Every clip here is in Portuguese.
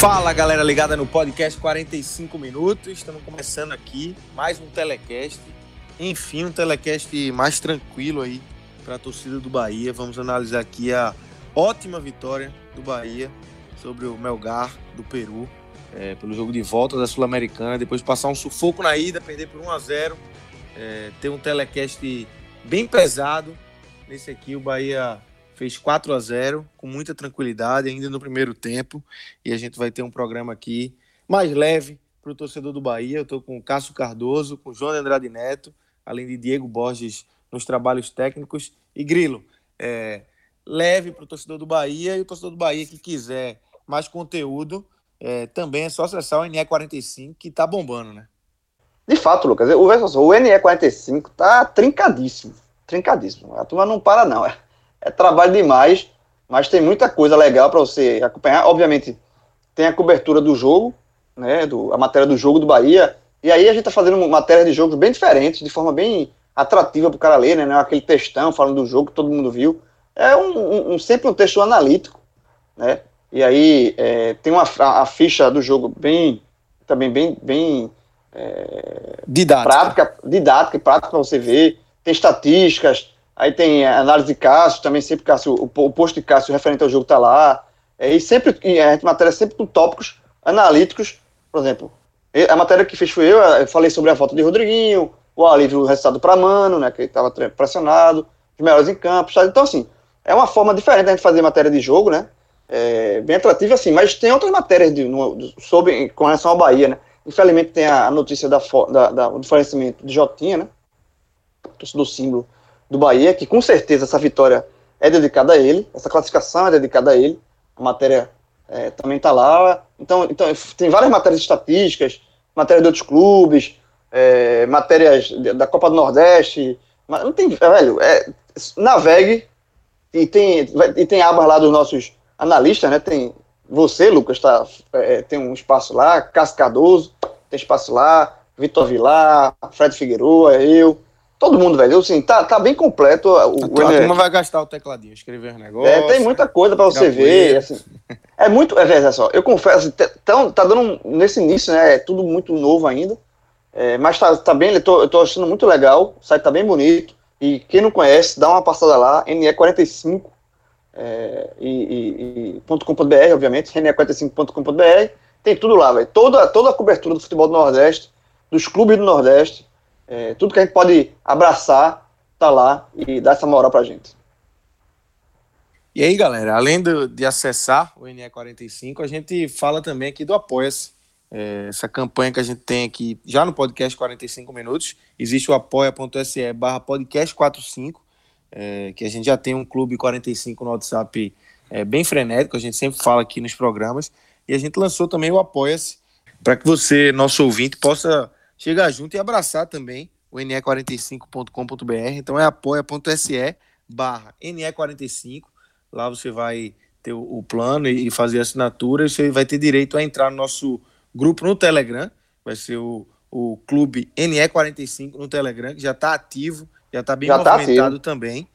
Fala galera ligada no podcast 45 minutos. Estamos começando aqui mais um telecast. Enfim, um telecast mais tranquilo aí para a torcida do Bahia. Vamos analisar aqui a ótima vitória do Bahia sobre o Melgar do Peru é, pelo jogo de volta da Sul-Americana. Depois de passar um sufoco na ida, perder por 1 a 0 é, ter um telecast bem pesado. Nesse aqui, o Bahia fez 4 a 0 com muita tranquilidade, ainda no primeiro tempo. E a gente vai ter um programa aqui mais leve para o torcedor do Bahia. Eu estou com o Cássio Cardoso, com o João Andrade Neto, além de Diego Borges nos trabalhos técnicos. E Grilo, é, leve para o torcedor do Bahia e o torcedor do Bahia que quiser mais conteúdo, é, também é só acessar o NE45 que está bombando, né? De fato, Lucas, o, o NE45 tá trincadíssimo. Trincadíssimo. A turma não para, não. É é trabalho demais, mas tem muita coisa legal para você acompanhar. Obviamente, tem a cobertura do jogo, né, do, a matéria do jogo do Bahia, e aí a gente está fazendo matéria de jogos bem diferentes, de forma bem atrativa para o cara ler, né, né, aquele textão falando do jogo que todo mundo viu. É um, um, um sempre um texto analítico, né, e aí é, tem uma a, a, ficha do jogo bem, também bem, bem é, didática. prática, didática e prática para você ver, tem estatísticas, Aí tem análise de Cássio, também sempre Cássio, o, posto de Cássio referente ao jogo está lá. É, e sempre, a gente matéria sempre com tópicos analíticos, por exemplo. A matéria que fez foi eu, eu falei sobre a volta de Rodriguinho, o alívio do resultado para Mano, né, que estava pressionado, os melhores em campo, sabe? Então, assim, é uma forma diferente da gente fazer matéria de jogo, né? É, bem atrativa, assim, mas tem outras matérias de, no, sobre, com relação ao Bahia, né? Infelizmente tem a notícia da, da, da, do falecimento de Jotinha, né? Do símbolo do Bahia, que com certeza essa vitória é dedicada a ele, essa classificação é dedicada a ele, a matéria é, também está lá. Então, então, tem várias matérias estatísticas, matérias de outros clubes, é, matérias da Copa do Nordeste. Mas não tem, velho, é, navegue e tem, e tem abas lá dos nossos analistas, né? Tem você, Lucas, tá, é, tem um espaço lá, Cássio Cardoso, tem espaço lá, Vitor Vilar, Fred Figueroa, eu. Todo mundo, velho. Assim, tá, tá bem completo. O, a, a turma vai gastar o tecladinho, escrever os negócios. É, tem muita coisa para você ver. Assim, é muito. É, é só. Eu confesso, assim, tá, tá dando. Nesse início, né? É tudo muito novo ainda. É, mas tá, tá bem. Eu tô, eu tô achando muito legal. O site tá bem bonito. E quem não conhece, dá uma passada lá. NE45. É, e, e, e .com.br, obviamente. NE45.com.br. Tem tudo lá, velho. Toda, toda a cobertura do futebol do Nordeste, dos clubes do Nordeste é, tudo que a gente pode abraçar tá lá e dá essa moral pra gente. E aí, galera, além do, de acessar o NE45, a gente fala também aqui do Apoia-se. É, essa campanha que a gente tem aqui já no podcast 45 minutos. Existe o apoia.se barra podcast 45, é, que a gente já tem um clube 45 no WhatsApp é, bem frenético, a gente sempre fala aqui nos programas. E a gente lançou também o Apoia-se para que você, nosso ouvinte, possa chegar junto e abraçar também o ne45.com.br. Então é apoia.se barra NE45. Lá você vai ter o, plano e fazer a assinatura. E você vai ter direito a entrar no nosso grupo no Telegram. Vai ser o, o Clube NE45 no Telegram, que já está ativo, já está bem já tá movimentado tá também.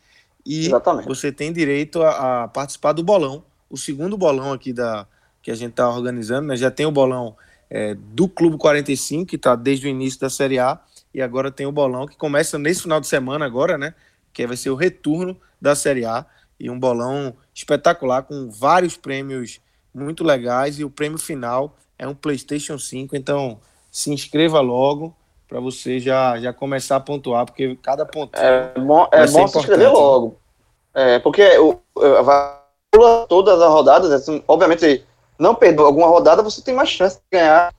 E Exatamente. você tem direito a, a, participar do bolão, o segundo bolão aqui da que a gente está organizando, né? Já tem o bolão é, do Clube 45, que está desde o início da Série A, e agora tem o bolão que começa nesse final de semana agora, né? Que vai ser o retorno da Série A e um bolão espetacular com vários prêmios muito legais e o prêmio final é um PlayStation 5, então se inscreva logo para você já, já começar a pontuar, porque cada ponto é bom, é bom se inscrever logo. É, porque o, vai todas as rodadas, assim, obviamente, não perdeu alguma rodada, você tem mais chance de ganhar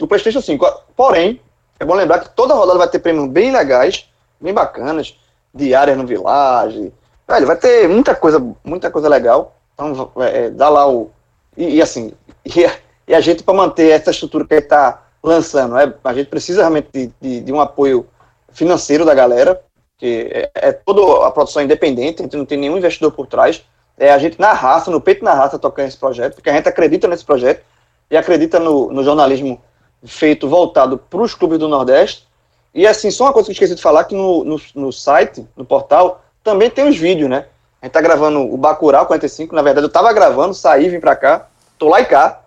o PlayStation 5. Porém, é bom lembrar que toda rodada vai ter prêmios bem legais, bem bacanas, diárias no Village. Velho, vai ter muita coisa, muita coisa legal. Então, é, dá lá o. E, e assim, e, e, a gente, para manter essa estrutura que está lançando, é, a gente precisa realmente de, de, de, um apoio financeiro da galera, que é, é toda a produção independente, a gente não tem nenhum investidor por trás. É a gente na raça, no peito na raça, tocando esse projeto, porque a gente acredita nesse projeto e acredita no, no jornalismo feito voltado para os clubes do Nordeste. E assim, só uma coisa que eu esqueci de falar, que no, no, no site, no portal, também tem os vídeos, né? A gente tá gravando o Bacurau 45, na verdade eu tava gravando, saí, vim pra cá, tô lá e cá.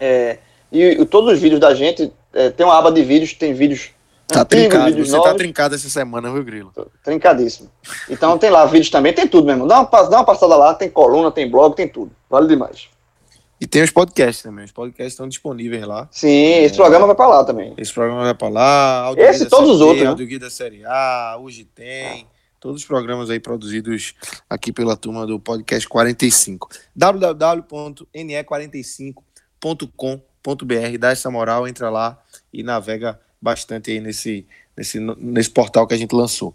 É, e, e, todos os vídeos da gente, é, tem uma aba de vídeos, tem vídeos Tá antigos, trincado, você tá novos. tá trincado essa semana, viu, Grilo? Trincadíssimo. Então tem lá vídeos também, tem tudo mesmo. Dá uma, dá uma passada lá, tem coluna, tem blog, tem tudo. Vale demais. E tem os podcasts também. Os podcasts estão disponíveis lá. Sim, é, esse programa vai para lá também. Esse programa vai para lá. esse e todos os outros. Né? Audio Guia Série A, hoje tem. Todos os programas aí produzidos aqui pela turma do podcast 45. www.ne45.com.br. Dá essa moral, entra lá e navega bastante aí nesse, nesse, nesse portal que a gente lançou.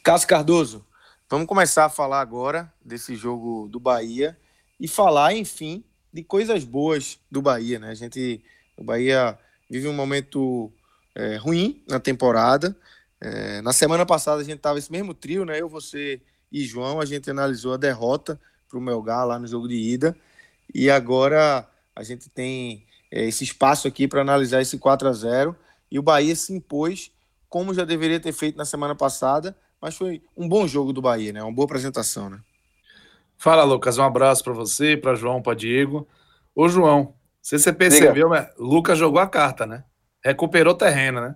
Cássio Cardoso, vamos começar a falar agora desse jogo do Bahia e falar, enfim, de coisas boas do Bahia, né? A gente, o Bahia vive um momento é, ruim na temporada. É, na semana passada a gente tava esse mesmo trio, né? Eu, você e João, a gente analisou a derrota para o Melgar lá no jogo de ida. E agora a gente tem é, esse espaço aqui para analisar esse 4 a 0 E o Bahia se impôs, como já deveria ter feito na semana passada, mas foi um bom jogo do Bahia, né? Uma boa apresentação, né? Fala, Lucas. Um abraço para você, para João, para Diego. Ô, João, se você percebeu, né? Lucas jogou a carta, né? Recuperou terreno, né?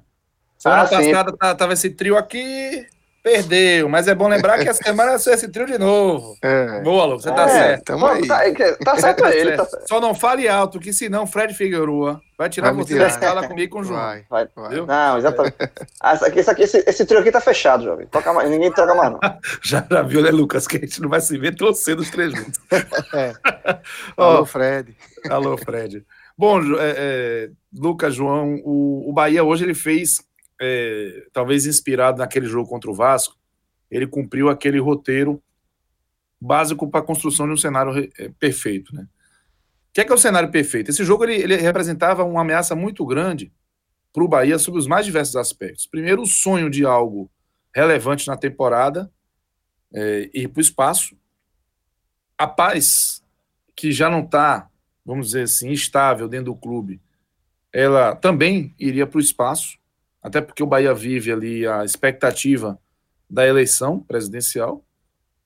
Semana ah, passada sim. tava esse trio aqui, Perdeu, mas é bom lembrar que essa semana é esse trio de novo. É. Boa, Lu, você tá é, certo. Tamo aí. Tá, tá certo ele. Tá certo. Só não fale alto, que senão Fred Figueroa vai tirar vai você da escala comigo com o João. Vai, vai. vai. Não, exatamente. Esse, aqui, esse, aqui, esse, esse, trio aqui tá fechado, jovem. Toca mais, ninguém troca mais, não. já, já viu, né, Lucas, que a gente não vai se ver torcendo os três juntos. é. Alô, Fred. Alô, Fred. Bom, é, é, Lucas, João, o, o Bahia hoje ele fez é, talvez inspirado naquele jogo contra o Vasco, ele cumpriu aquele roteiro básico para a construção de um cenário é, perfeito. Né? O que é, que é o cenário perfeito? Esse jogo ele, ele representava uma ameaça muito grande para o Bahia sobre os mais diversos aspectos. Primeiro, o sonho de algo relevante na temporada, é, ir para o espaço. A paz, que já não está, vamos dizer assim, estável dentro do clube, ela também iria para o espaço até porque o Bahia vive ali a expectativa da eleição presidencial,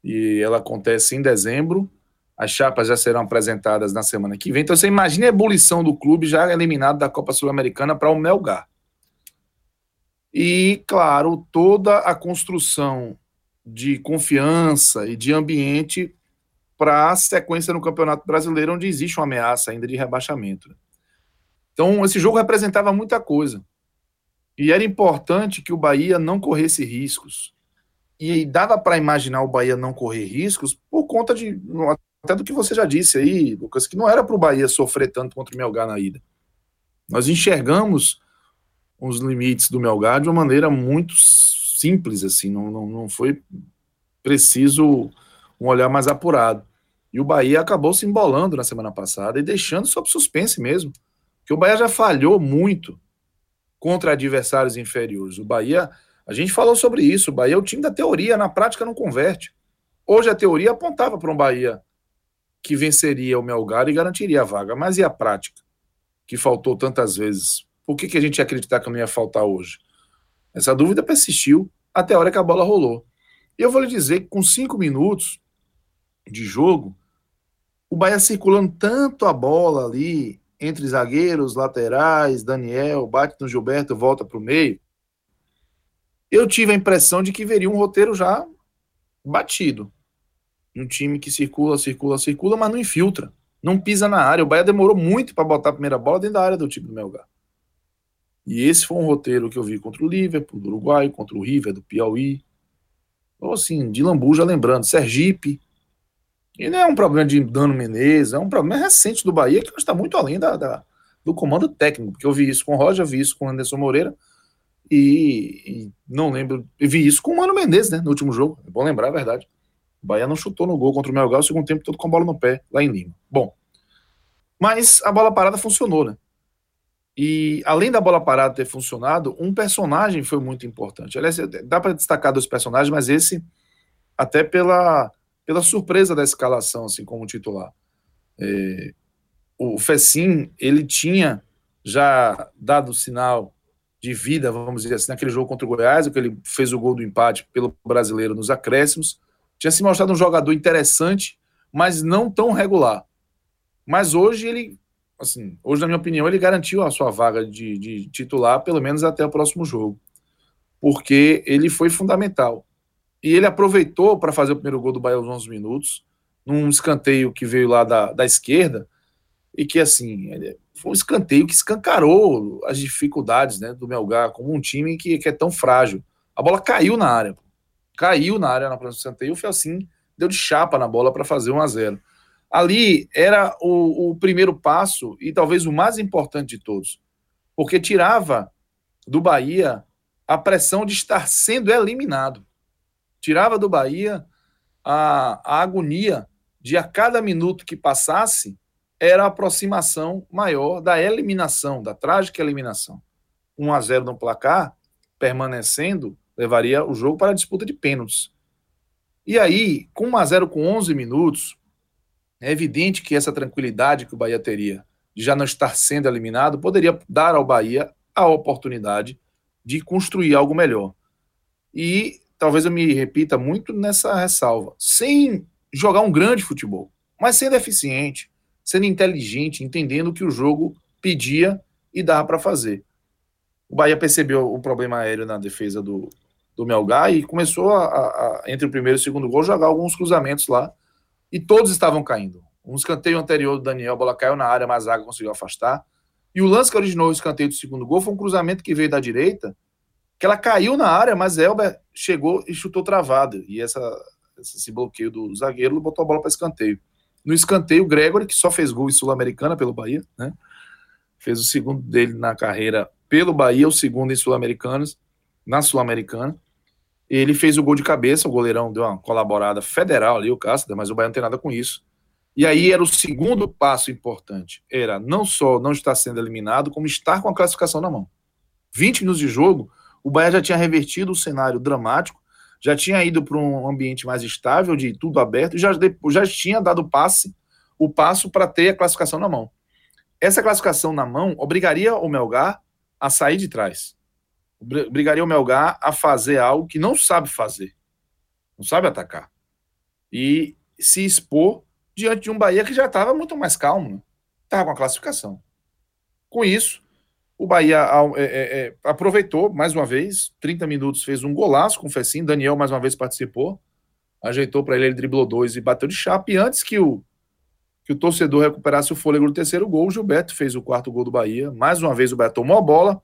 e ela acontece em dezembro. As chapas já serão apresentadas na semana que vem. Então você imagina a ebulição do clube já eliminado da Copa Sul-Americana para o Melgar. E, claro, toda a construção de confiança e de ambiente para a sequência no Campeonato Brasileiro, onde existe uma ameaça ainda de rebaixamento. Então, esse jogo representava muita coisa. E era importante que o Bahia não corresse riscos. E dava para imaginar o Bahia não correr riscos por conta de. Até do que você já disse aí, Lucas, que não era para o Bahia sofrer tanto contra o Melgar na ida. Nós enxergamos os limites do Melgar de uma maneira muito simples, assim, não, não, não foi preciso um olhar mais apurado. E o Bahia acabou se embolando na semana passada e deixando sob suspense mesmo. Que o Bahia já falhou muito contra adversários inferiores. O Bahia, a gente falou sobre isso, o Bahia é o time da teoria, na prática não converte. Hoje a teoria apontava para um Bahia que venceria o Melgar e garantiria a vaga, mas e a prática? Que faltou tantas vezes. Por que, que a gente ia acreditar que não ia faltar hoje? Essa dúvida persistiu até a hora que a bola rolou. E eu vou lhe dizer que com cinco minutos de jogo, o Bahia circulando tanto a bola ali, entre zagueiros, laterais, Daniel, bate no Gilberto, volta para o meio, eu tive a impressão de que veria um roteiro já batido. Um time que circula, circula, circula, mas não infiltra, não pisa na área. O Bahia demorou muito para botar a primeira bola dentro da área do time do Melgar. E esse foi um roteiro que eu vi contra o Liverpool, do Uruguai, contra o River, do Piauí. Ou assim, de Lambuja lembrando, Sergipe, E não é um problema de dano Menezes, é um problema recente do Bahia que está muito além da, da, do comando técnico, porque eu vi isso com o Roger, vi isso com o Anderson Moreira e, e não lembro, eu vi isso com o Mano Menezes, né, no último jogo, é bom lembrar a verdade. O Bahia não chutou no gol contra o Melgar o segundo tempo todo com a bola no pé, lá em Lima. Bom, mas a bola parada funcionou, né? E além da bola parada ter funcionado, um personagem foi muito importante. Aliás, dá para destacar dois personagens, mas esse até pela, pela surpresa da escalação, assim, como titular. É, o Fecim, ele tinha já dado sinal de vida, vamos dizer assim, naquele jogo contra o Goiás, que ele fez o gol do empate pelo brasileiro nos acréscimos. Tinha se mostrado um jogador interessante, mas não tão regular. Mas hoje ele assim, hoje, na minha opinião, ele garantiu a sua vaga de, de titular, pelo menos até o próximo jogo. Porque ele foi fundamental. E ele aproveitou para fazer o primeiro gol do Bahia aos 11 minutos, num escanteio que veio lá da, da esquerda, e que, assim, foi um escanteio que escancarou as dificuldades né, do Melgar como um time que, que é tão frágil. A bola caiu na área. Caiu na área na próxima escanteio, foi assim, deu de chapa na bola para fazer 1 a 0 ali era o, o primeiro passo e talvez o mais importante de todos, porque tirava do Bahia a pressão de estar sendo eliminado. Tirava do Bahia a, a agonia de a cada minuto que passasse era a aproximação maior da eliminação, da trágica eliminação. 1 a 0 no placar, permanecendo, levaria o jogo para a disputa de pênaltis. E aí, com 1 a 0 com 11 minutos, é evidente que essa tranquilidade que o Bahia teria de já não estar sendo eliminado poderia dar ao Bahia a oportunidade de construir algo melhor. E talvez eu me repita muito nessa ressalva, sem jogar um grande futebol, mas sendo eficiente, sendo inteligente, entendendo o que o jogo pedia e dava para fazer. O Bahia percebeu o problema aéreo na defesa do, do Melgar e começou a, a, entre o primeiro e o segundo gol, jogar alguns cruzamentos lá e todos estavam caindo. Um escanteio anterior do Daniel, a bola caiu na área, mas a Zaga conseguiu afastar. E o lance que originou o escanteio do segundo gol foi um cruzamento que veio da direita, que ela caiu na área, mas Elber chegou e chutou travado. E essa, esse bloqueio do zagueiro botou a bola para escanteio. No escanteio, o Gregory, que só fez gol em Sul-Americana pelo Bahia, né? Fez o segundo dele na carreira pelo Bahia, o segundo em Sul-Americanas, na Sul-Americana. Ele fez o gol de cabeça, o goleirão deu uma colaborada federal ali, o Cássio, mas o Bahia não tem nada com isso. E aí era o segundo passo importante. Era não só não estar sendo eliminado, como estar com a classificação na mão. 20 minutos de jogo, o Bahia já tinha revertido o cenário dramático, já tinha ido para um ambiente mais estável, de tudo aberto, e já, já tinha dado passe, o passo para ter a classificação na mão. Essa classificação na mão obrigaria o Melgar a sair de trás obrigaria o Melgar a fazer algo que não sabe fazer. Não sabe atacar. E se expor diante de um Bahia que já estava muito mais calmo. Estava né? com a classificação. Com isso, o Bahia é, é, é, aproveitou mais uma vez, 30 minutos, fez um golaço com o Fecim. Daniel mais uma vez participou. Ajeitou para ele, ele driblou dois e bateu de chapa. E antes que o, que o torcedor recuperasse o fôlego do terceiro gol, o Gilberto fez o quarto gol do Bahia. Mais uma vez o Bahia tomou a bola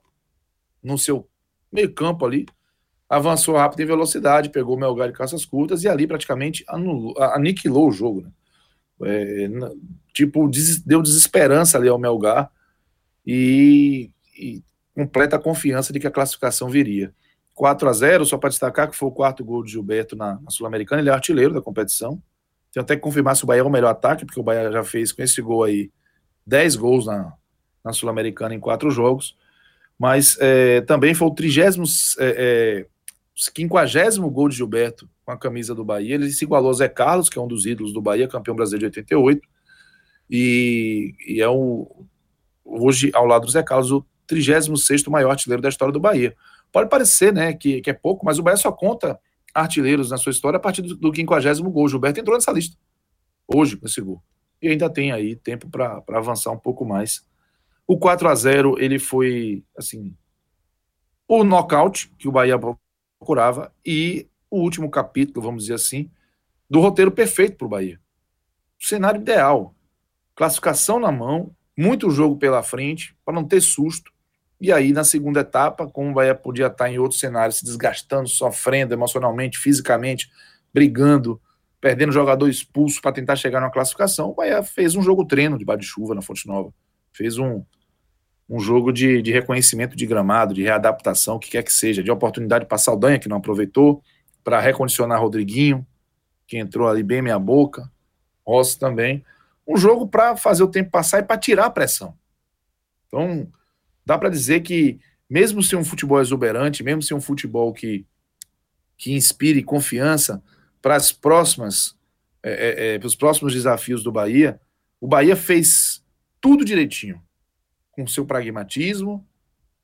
no seu meio campo ali, avançou rápido em velocidade, pegou o Melgar de caças curtas e ali praticamente anulou, aniquilou o jogo. Né? É, tipo, des, deu desesperança ali ao Melgar e, e completa confiança de que a classificação viria. 4 a 0 só para destacar que foi o quarto gol de Gilberto na, na Sul-Americana, ele é artilheiro da competição. Tem até que confirmar se o Bahia é o melhor ataque, porque o Bahia já fez com esse gol aí 10 gols na, na Sul-Americana em quatro jogos mas é, também foi o trigésimo, é, é, 50 gol de Gilberto com a camisa do Bahia. Ele se igualou a Zé Carlos, que é um dos ídolos do Bahia, campeão brasileiro de 88, e, e é o, hoje, ao lado do Zé Carlos, o 36 maior artilheiro da história do Bahia. Pode parecer né, que, que é pouco, mas o Bahia só conta artilheiros na sua história a partir do, do 50 gol. Gilberto entrou nessa lista, hoje, com esse gol. E ainda tem aí tempo para avançar um pouco mais o 4 a 0 ele foi, assim, o nocaute que o Bahia procurava e o último capítulo, vamos dizer assim, do roteiro perfeito para o Bahia. O cenário ideal. Classificação na mão, muito jogo pela frente, para não ter susto. E aí, na segunda etapa, como o Bahia podia estar em outro cenário, se desgastando, sofrendo emocionalmente, fisicamente, brigando perdendo jogador expulso para tentar chegar na classificação, o Bahia fez um jogo treino de de chuva na Fonte Nova. Fez um, um jogo de, de reconhecimento de gramado, de readaptação, o que quer que seja, de oportunidade para Saldanha, que não aproveitou, para recondicionar Rodriguinho, que entrou ali bem meia boca, Rossi também. Um jogo para fazer o tempo passar e para tirar a pressão. Então, dá para dizer que, mesmo se um futebol exuberante, mesmo se um futebol que, que inspire confiança para as próximas, é, é, é, para os próximos desafios do Bahia, o Bahia fez tudo direitinho com seu pragmatismo,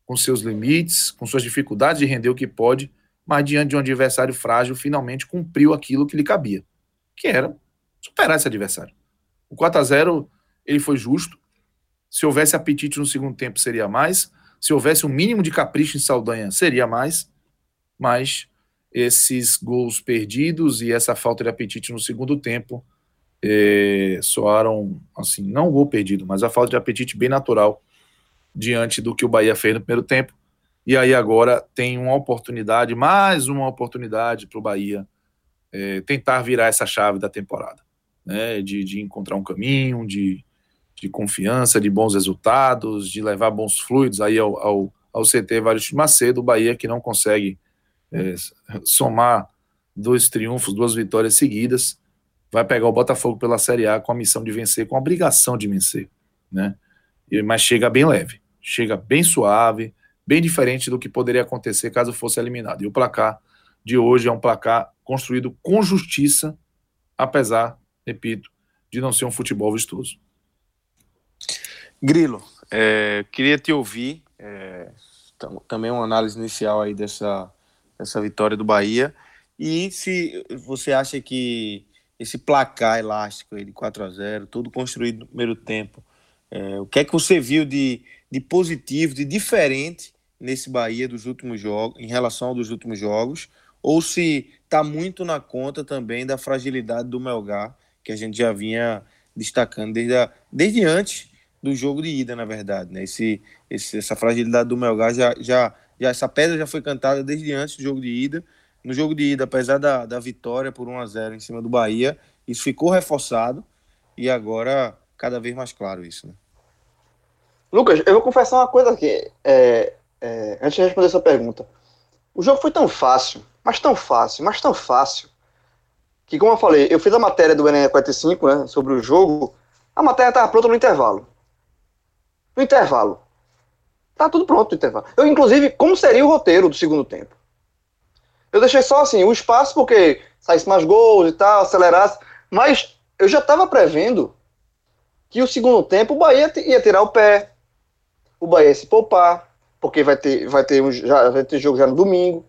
com seus limites, com suas dificuldades de render o que pode, mas diante de um adversário frágil, finalmente cumpriu aquilo que lhe cabia, que era superar esse adversário. O 4 a 0 ele foi justo. Se houvesse apetite no segundo tempo, seria mais. Se houvesse um mínimo de capricho em Saldanha, seria mais. Mas esses gols perdidos e essa falta de apetite no segundo tempo é, soaram, assim, não o gol perdido, mas a falta de apetite bem natural diante do que o Bahia fez no primeiro tempo. E aí agora tem uma oportunidade, mais uma oportunidade para o Bahia é, tentar virar essa chave da temporada, né? De, de encontrar um caminho, de, de confiança, de bons resultados, de levar bons fluidos aí ao, ao, ao CT Vários Macedo, o Bahia que não consegue é, somar dois triunfos, duas vitórias seguidas, vai pegar o Botafogo pela Série A com a missão de vencer, com a obrigação de vencer, né? mas chega bem leve, chega bem suave, bem diferente do que poderia acontecer caso fosse eliminado. E o placar de hoje é um placar construído com justiça, apesar, repito, de não ser um futebol vistoso. Grilo, é, queria te ouvir, é, também uma análise inicial aí dessa, dessa vitória do Bahia, e se você acha que esse placar elástico aí de 4 a 0 tudo construído no primeiro tempo, é, o que é que você viu de, de positivo, de diferente nesse Bahia dos últimos jogos, em relação aos últimos jogos, ou se está muito na conta também da fragilidade do Melgar, que a gente já vinha destacando desde, a, desde antes do jogo de ida, na verdade. Né? Esse, esse, essa fragilidade do Melgar já, já, já. Essa pedra já foi cantada desde antes do jogo de ida. No jogo de ida, apesar da, da vitória por 1 a 0 em cima do Bahia, isso ficou reforçado e agora cada vez mais claro isso. Né? Lucas, eu vou confessar uma coisa aqui, é, é, antes de responder essa pergunta. O jogo foi tão fácil, mas tão fácil, mas tão fácil, que como eu falei, eu fiz a matéria do Enem 45, né, sobre o jogo, a matéria estava pronta no intervalo. No intervalo. Tá tudo pronto no intervalo. Eu, inclusive, como seria o roteiro do segundo tempo? Eu deixei só assim, o espaço porque saísse mais gols e tal, acelerasse, mas eu já estava prevendo que o segundo tempo o Bahia ia tirar o pé, o Bahia se poupar, porque vai ter, vai ter, um, já, vai ter jogo já no domingo,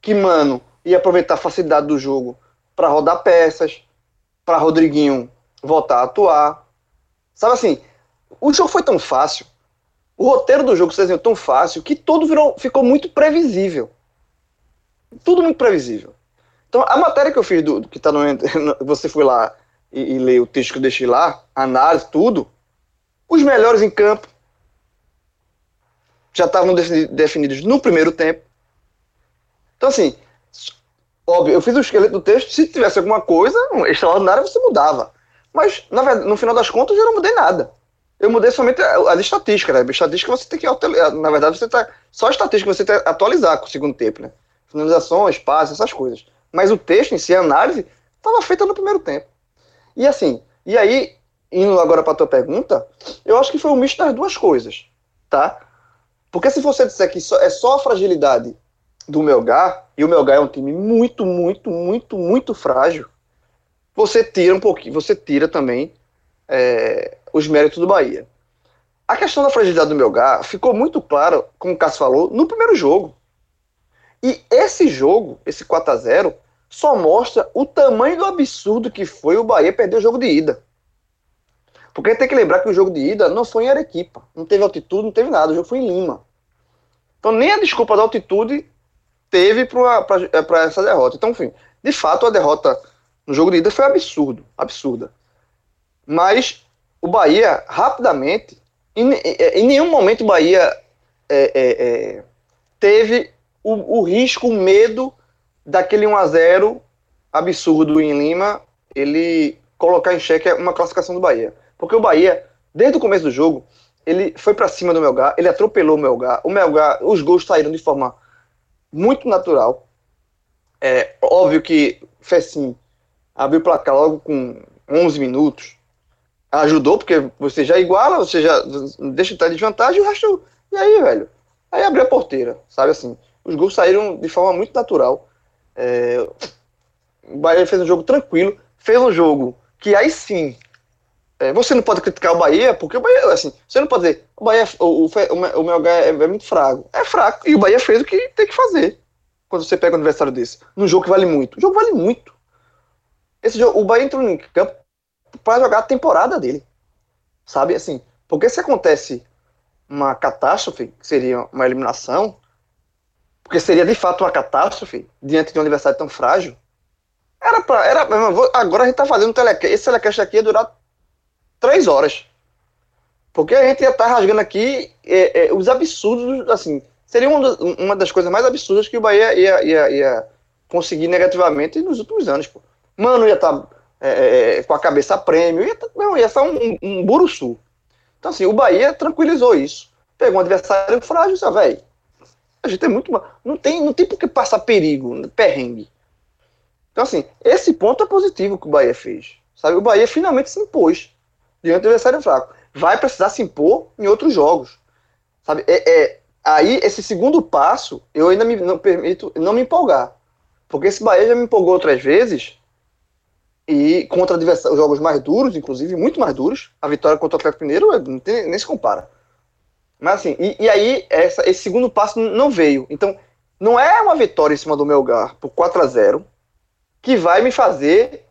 que Mano ia aproveitar a facilidade do jogo para rodar peças, para Rodriguinho voltar a atuar. Sabe assim, o jogo foi tão fácil, o roteiro do jogo se desenhou tão fácil, que tudo virou, ficou muito previsível. Tudo muito previsível. Então, a matéria que eu fiz, do, que tá no. Você foi lá e, e leu o texto que eu deixei lá, análise, tudo. Os melhores em campo, já estavam definidos no primeiro tempo. Então, assim, óbvio, eu fiz o esqueleto do texto, se tivesse alguma coisa extraordinária, você mudava. Mas, na verdade, no final das contas, eu não mudei nada. Eu mudei somente as estatísticas, né? A estatística você tem que Na verdade, você tá. Só a estatística você tem que atualizar com o segundo tempo, né? Finalização, espaço, essas coisas. Mas o texto em si, a análise, estava feita no primeiro tempo. E assim, e aí, indo agora para tua pergunta, eu acho que foi um misto das duas coisas, tá? Porque se você disser que é só a fragilidade do Melgar, e o Melgar é um time muito, muito, muito, muito frágil, você tira um pouquinho, você tira também é, os méritos do Bahia. A questão da fragilidade do Melgar ficou muito clara, como o Cássio falou, no primeiro jogo. E esse jogo, esse 4 a 0 só mostra o tamanho do absurdo que foi o Bahia perder o jogo de ida. Porque tem que lembrar que o jogo de ida não foi em Arequipa. Não teve altitude, não teve nada. O jogo foi em Lima. Então nem a desculpa da altitude teve para essa derrota. Então, enfim, de fato a derrota no jogo de ida foi absurdo, absurda. Mas o Bahia, rapidamente, em, em nenhum momento o Bahia é, é, é, teve o, o risco, o medo daquele 1 a 0 absurdo em Lima ele colocar em xeque uma classificação do Bahia. Porque o Bahia, desde o começo do jogo, ele foi para cima do Melgar, ele atropelou o Melgar. O Melgar, os gols saíram de forma muito natural. É óbvio que Fessim abriu o placar logo com 11 minutos. Ajudou, porque você já iguala, você já deixa de estar de vantagem, o resto. E aí, velho? Aí abriu a porteira, sabe assim? Os gols saíram de forma muito natural. É, o Bahia fez um jogo tranquilo, fez um jogo que aí sim. É, você não pode criticar o Bahia, porque o Bahia, assim, você não pode dizer, o Bahia, o, o, o, o Melgar é, é muito fraco. É fraco, e o Bahia fez o que tem que fazer quando você pega um adversário desse. Num jogo que vale muito. O jogo vale muito. Esse jogo, o Bahia entrou em campo para jogar a temporada dele. Sabe, assim, porque se acontece uma catástrofe, que seria uma eliminação, porque seria de fato uma catástrofe diante de um adversário tão frágil, era pra. Era, agora a gente tá fazendo telecast. Esse telecast aqui ia durar três horas. Porque a gente ia estar tá rasgando aqui é, é, os absurdos, assim. Seria uma, uma das coisas mais absurdas que o Bahia ia, ia, ia conseguir negativamente nos últimos anos, pô. Mano, ia estar tá, é, é, é, com a cabeça a prêmio, ia, tá, não, ia estar um, um, buruçu. Então, assim, o Bahia tranquilizou isso. Pegou um adversário frágil, sabe, velho? A gente é muito. Não tem, não tem por que passar perigo, perrengue. Então, assim, esse ponto é positivo que o Bahia fez. Sabe? O Bahia finalmente se impôs diante do adversário fraco. Vai precisar se impor em outros jogos. Sabe? É, é, aí, esse segundo passo, eu ainda me, não permito não me empolgar. Porque esse Bahia já me empolgou outras vezes e contra adversários, jogos mais duros, inclusive, muito mais duros. A vitória contra o Atlético Mineiro é, nem se compara. Mas assim, e, e aí essa, esse segundo passo não veio. Então, não é uma vitória em cima do Melgar por 4 a 0 que vai me fazer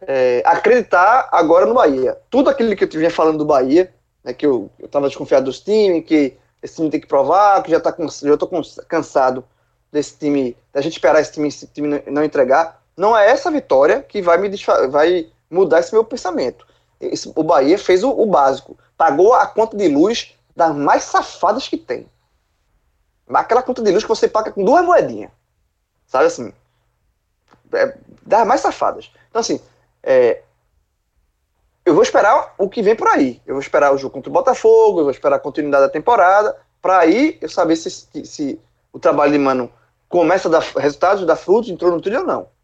é, acreditar agora no Bahia. Tudo aquilo que eu vinha falando do Bahia, né, que eu, estava desconfiado dos times, que esse time tem que provar, que já tá já estou cansado desse time, da gente esperar esse time, esse time não entregar. Não é essa vitória que vai me vai mudar esse meu pensamento. Esse, o Bahia fez o, o, básico, pagou a conta de luz das mais safadas que tem. Aquela conta de luz que você paga com duas moedinhas. Sabe assim? É, das mais safadas. Então, assim, é, eu vou esperar o que vem por aí. Eu vou esperar o jogo contra o Botafogo, eu vou esperar a continuidade da temporada, para aí eu saber se, se, se, o trabalho de Mano começa a dar resultados, dar frutos, entrou no trilho ou não.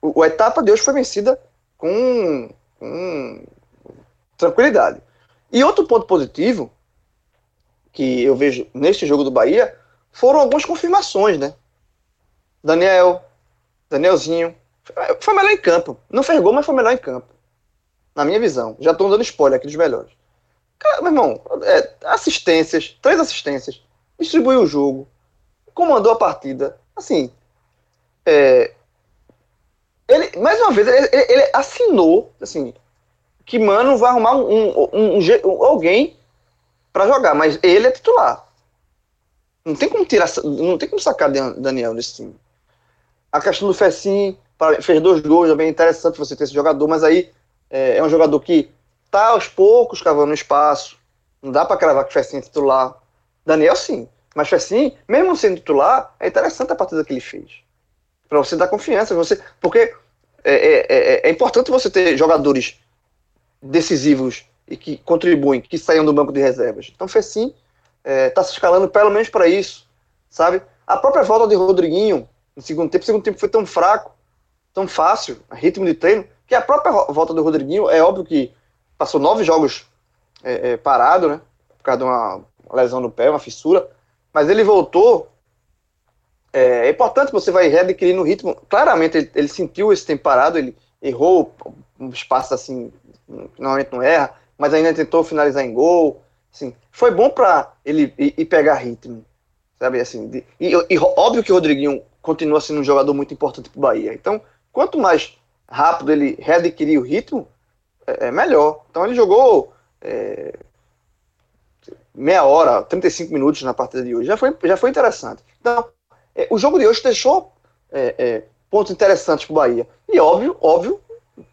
O, a etapa de hoje foi vencida com, com tranquilidade. E outro ponto positivo que eu vejo neste jogo do Bahia foram algumas confirmações, né? Daniel, Danielzinho, foi melhor em campo. Não fez gol, mas foi melhor em campo. Na minha visão. Já estou dando spoiler aqui dos melhores. Cara, meu irmão, é, assistências, três assistências, distribuiu o jogo, comandou a partida. Assim, é, ele, mais uma vez, ele, ele, assinou, assim, que Mano vai arrumar um, um, um, alguém para jogar, mas ele é titular. Não tem como tirar, não tem como sacar Daniel nesse time. A questão do Fessim, fez dois gols, é bem interessante você ter esse jogador, mas aí é, é um jogador que tá aos poucos cavando espaço. Não dá para cravar que o Fessim é titular. Daniel, sim. Mas Fessim, mesmo sendo titular, é interessante a partida que ele fez. Para você dar confiança. Você, porque é, é, é, é, importante você ter jogadores decisivos e que contribuem, que saiam do banco de reservas. Então, Fessim está é, se escalando pelo menos para isso, sabe? A própria volta de Rodriguinho no segundo tempo. O segundo tempo foi tão fraco, tão fácil, ritmo de treino, que a própria volta do Rodriguinho, é óbvio que passou nove jogos é, é, parado, né? Por causa de uma lesão no pé, uma fissura. Mas ele voltou. É, é importante que você vai readquirindo o ritmo. Claramente ele, ele, sentiu esse tempo parado, ele errou um espaço assim, normalmente não erra, mas ainda tentou finalizar em gol. Assim, foi bom para ele ir, ir, pegar ritmo, sabe assim. De, e, e, óbvio que o Rodriguinho continua sendo um jogador muito importante para o Bahia. Então, quanto mais rápido ele readquirir o ritmo, é, é melhor. Então, ele jogou é, meia hora, 35 minutos na partida de hoje. Já foi, já foi interessante. Então, o jogo de hoje deixou é, é, pontos interessantes para o Bahia. E óbvio, óbvio,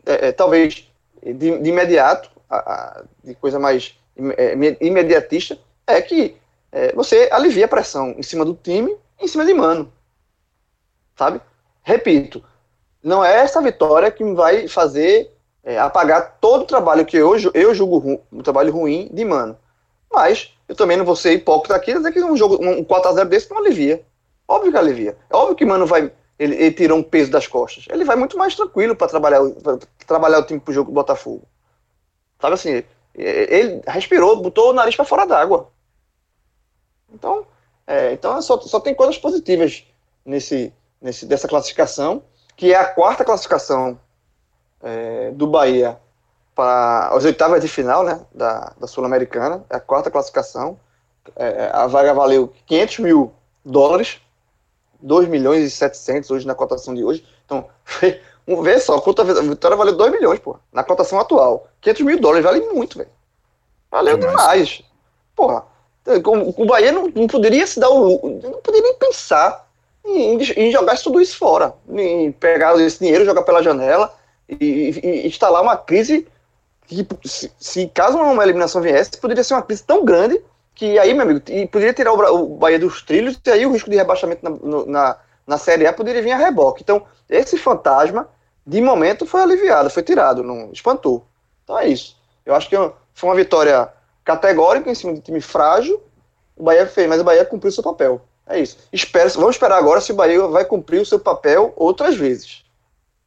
é, talvez de, de imediato, a, a, de coisa mais imediatista, é que você alivia a pressão em cima do time, em cima de Mano sabe? Repito, não é essa vitória que vai fazer é, apagar todo o trabalho que eu, eu julgo um trabalho ruim de mano. Mas eu também não vou ser hipócrita aqui dizer que um jogo, um 4x0 desse não alivia. Óbvio que alivia. É óbvio que mano vai. Ele, ele tirou um peso das costas. Ele vai muito mais tranquilo para trabalhar, trabalhar o time pro jogo do Botafogo. Sabe assim, ele respirou, botou o nariz para fora d'água. Então, é, então só, só tem coisas positivas nesse, nesse, dessa classificação, que é a quarta classificação é, do Bahia para as oitavas de final né, da, da Sul-Americana, é a quarta classificação. É, a vaga valeu 500 mil dólares, 2 milhões e 700 hoje na cotação de hoje. Então, ver só, a vitória valeu 2 milhões, pô, na cotação atual. 500 mil dólares vale muito, velho. Valeu demais. demais. Porra, o Bahia não, não, poderia se dar o. Não poderia nem pensar em, em, jogar tudo isso fora. Em pegar esse dinheiro, jogar pela janela e, e, e instalar uma crise que, se, se, caso uma eliminação viesse, poderia ser uma crise tão grande que aí, meu amigo, e poderia tirar o, Bahia dos trilhos e aí o risco de rebaixamento na, na, na Série A poderia vir a reboque. Então, esse fantasma, de momento, foi aliviado, foi tirado, não espantou. Então é isso. Eu acho que foi uma vitória categórico em cima de time frágil. O Bahia fez, mas o Bahia cumpriu seu papel. É isso. Espero, vamos esperar agora se o Bahia vai cumprir o seu papel outras vezes.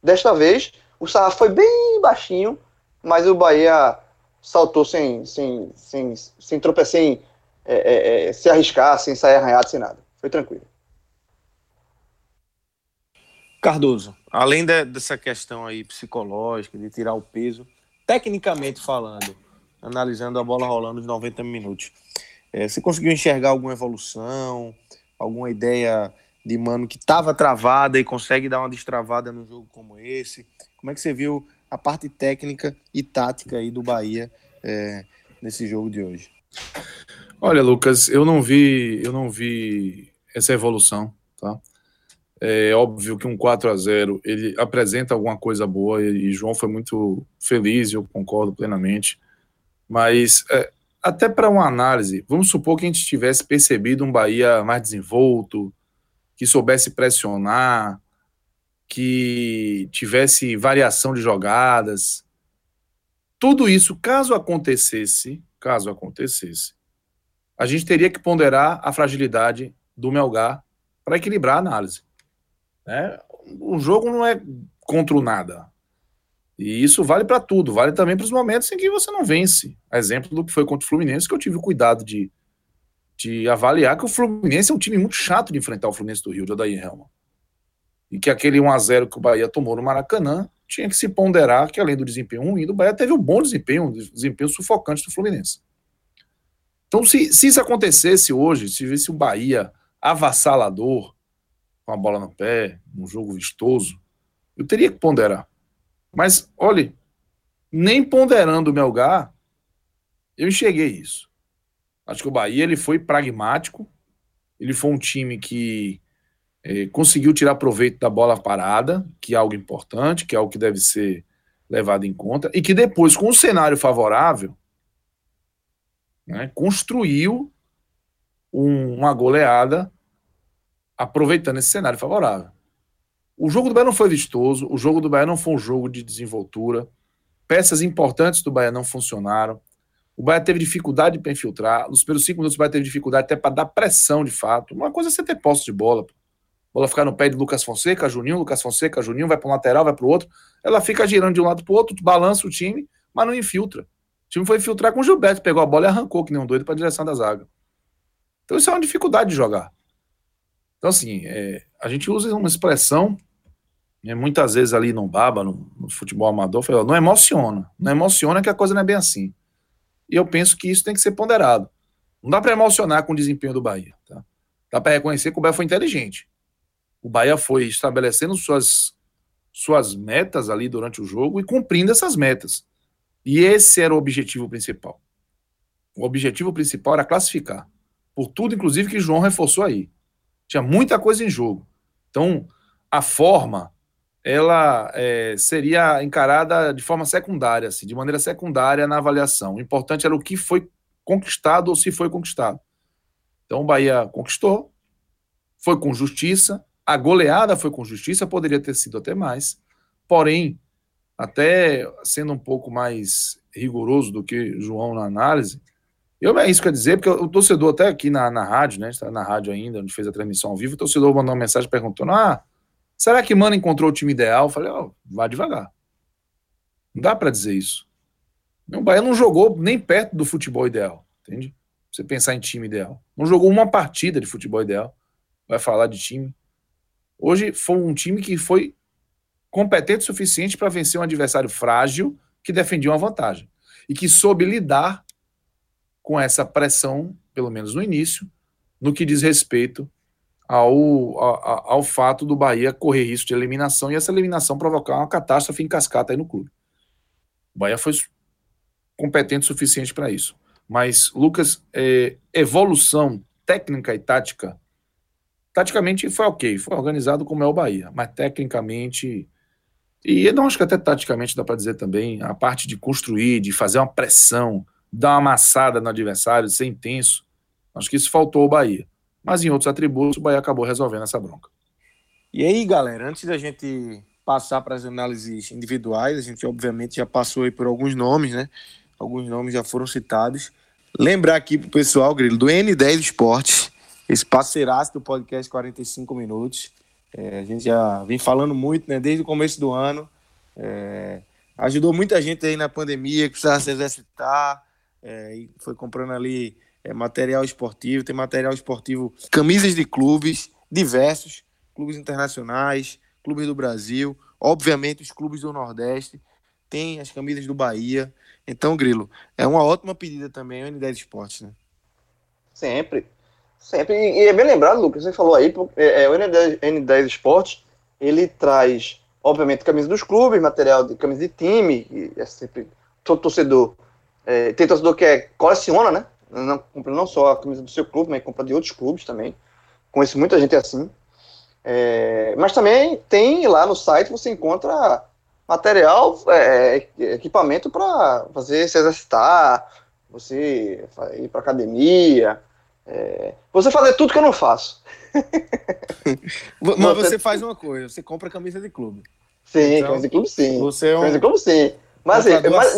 Desta vez, o sarrafo foi bem baixinho, mas o Bahia saltou sem, sem, sem, sem tropeçar, sem é, é, é, se arriscar, sem sair arranhado, sem nada. Foi tranquilo. Cardoso, além de, dessa questão aí psicológica, de tirar o peso, tecnicamente falando, analisando a bola rolando os 90 minutos. É, você conseguiu enxergar alguma evolução, alguma ideia de mano que estava travada e consegue dar uma destravada no jogo como esse? Como é que você viu a parte técnica e tática aí do Bahia é, nesse jogo de hoje? Olha, Lucas, eu não vi, eu não vi essa evolução, tá? É óbvio que um 4 a 0 ele apresenta alguma coisa boa e, João foi muito feliz, eu concordo plenamente. Mas é, até para uma análise, vamos supor que a gente tivesse percebido um Bahia mais desenvolto, que soubesse pressionar, que tivesse variação de jogadas. Tudo isso, caso acontecesse, caso acontecesse, a gente teria que ponderar a fragilidade do Melgar para equilibrar a análise. Né? O jogo não é contra o nada. E isso vale para tudo, vale também para os momentos em que você não vence. A exemplo do que foi contra o Fluminense, que eu tive o cuidado de, de avaliar que o Fluminense é um time muito chato de enfrentar o Fluminense do Rio, de Odair Helma. E que aquele 1x0 que o Bahia tomou no Maracanã tinha que se ponderar que, além do desempenho ruim, o Bahia teve um bom desempenho, um desempenho sufocante do Fluminense. Então, se, se isso acontecesse hoje, se visse o Bahia avassalador, com a bola no pé, um jogo vistoso, eu teria que ponderar. Mas, olhe, nem ponderando o Melgar, eu enxerguei isso. Acho que o Bahia ele foi pragmático, ele foi um time que é, conseguiu tirar proveito da bola parada, que é algo importante, que é algo que deve ser levado em conta, e que depois, com o cenário favorável, né, construiu um, uma goleada aproveitando esse cenário favorável. O jogo do Bahia não foi vistoso, o jogo do Bahia não foi um jogo de desenvoltura. Peças importantes do Bahia não funcionaram. O Bahia teve dificuldade para infiltrar. Nos primeiros cinco minutos, o Bahia teve dificuldade até para dar pressão de fato. Uma coisa é você ter posse de bola. Pô. bola ficar no pé de Lucas Fonseca, Juninho, Lucas Fonseca, Juninho, vai para um lateral, vai para o outro. Ela fica girando de um lado para o outro, balança o time, mas não infiltra. Time foi infiltrar com o Gilberto, pegou a bola e arrancou, que nem um doido, para a direção da zaga. Então isso é uma dificuldade de jogar. Então, assim, é, a gente usa uma expressão né, muitas vezes ali no Baba, no, no futebol amador, fala, não emociona. Não emociona que a coisa não é bem assim. E eu penso que isso tem que ser ponderado. Não dá para emocionar com o desempenho do Bahia. Tá? Dá para reconhecer que o Bahia foi inteligente. O Bahia foi estabelecendo suas, suas metas ali durante o jogo e cumprindo essas metas. E esse era o objetivo principal. O objetivo principal era classificar. Por tudo, inclusive, que João reforçou aí. Tinha muita coisa em jogo. Então, a forma ela é, seria encarada de forma secundária, assim, de maneira secundária na avaliação. O importante era o que foi conquistado ou se foi conquistado. Então o Bahia conquistou, foi com justiça, a goleada foi com justiça, poderia ter sido até mais, Porém, até sendo um pouco mais rigoroso do que João na análise, eu me arrisco a dizer, porque o torcedor, até aqui na, na rádio, né? Está na rádio ainda, onde fez a transmissão ao vivo, o torcedor mandou uma mensagem perguntando: ah, será que Mano encontrou o time ideal? Eu falei: ó, oh, vá devagar. Não dá para dizer isso. O Bahia não jogou nem perto do futebol ideal, entende? Você pensar em time ideal. Não jogou uma partida de futebol ideal. Vai falar de time. Hoje foi um time que foi competente o suficiente para vencer um adversário frágil que defendia uma vantagem e que soube lidar com essa pressão, pelo menos no início, no que diz respeito ao, ao, ao fato do Bahia correr risco de eliminação e essa eliminação provocar uma catástrofe em cascata aí no clube. O Bahia foi competente o suficiente para isso. Mas, Lucas, é, evolução técnica e tática, taticamente foi ok, foi organizado como é o Bahia, mas tecnicamente, e não acho que até taticamente dá para dizer também, a parte de construir, de fazer uma pressão, dar uma amassada no adversário, ser intenso, acho que isso faltou ao Bahia. Mas em outros atributos, o Bahia acabou resolvendo essa bronca. E aí, galera, antes da gente passar para as análises individuais, a gente obviamente já passou aí por alguns nomes, né? alguns nomes já foram citados. Lembrar aqui pro pessoal, Grilo, do N10 Esportes, esse parceiraço do podcast 45 Minutos. É, a gente já vem falando muito, né, desde o começo do ano. É, ajudou muita gente aí na pandemia que precisava se exercitar, é, e foi comprando ali é, material esportivo, tem material esportivo, camisas de clubes diversos, clubes internacionais, clubes do Brasil, obviamente os clubes do Nordeste, tem as camisas do Bahia, então, Grilo, é uma ótima pedida também o N10 Esportes, né? Sempre. Sempre. E é bem lembrado, Lucas, você falou aí, é, é, o N10, N10 Esportes, ele traz, obviamente, camisa dos clubes, material de camisa de time, e é sempre todo torcedor. É, tem torcedor que é, coleciona, né? Não compra não só a camisa do seu clube, mas compra de outros clubes também. Conheço muita gente assim. É, mas também tem lá no site, você encontra material, é, é equipamento para fazer se exercitar, você ir para academia, é, você fazer tudo que eu não faço. Mas você... faz uma coisa, você compra camisa de clube. Sim, então, camisa de clube sim. Você é um... Camisa de clube sim. Mas, assim, mas,